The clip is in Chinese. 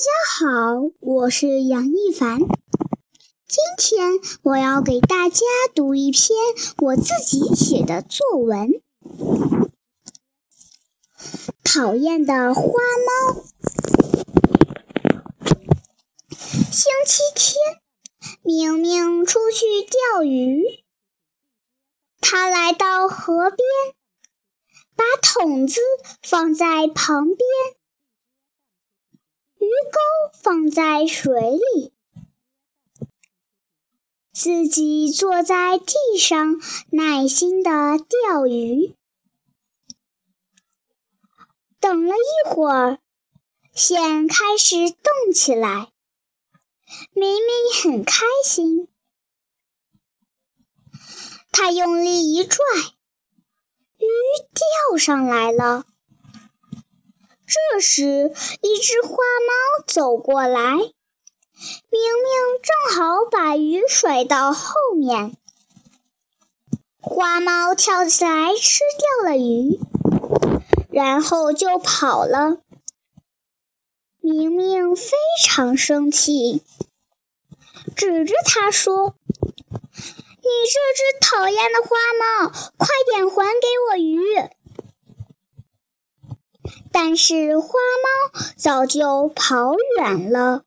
大家好，我是杨一凡。今天我要给大家读一篇我自己写的作文。讨厌的花猫。星期天，明明出去钓鱼，他来到河边，把桶子放在旁边。放在水里，自己坐在地上耐心的钓鱼。等了一会儿，线开始动起来，明明很开心。他用力一拽，鱼钓上来了。这时，一只花猫走过来，明明正好把鱼甩到后面。花猫跳起来吃掉了鱼，然后就跑了。明明非常生气，指着它说：“你这只讨厌的花猫，快点还给我鱼！”但是花猫早就跑远了。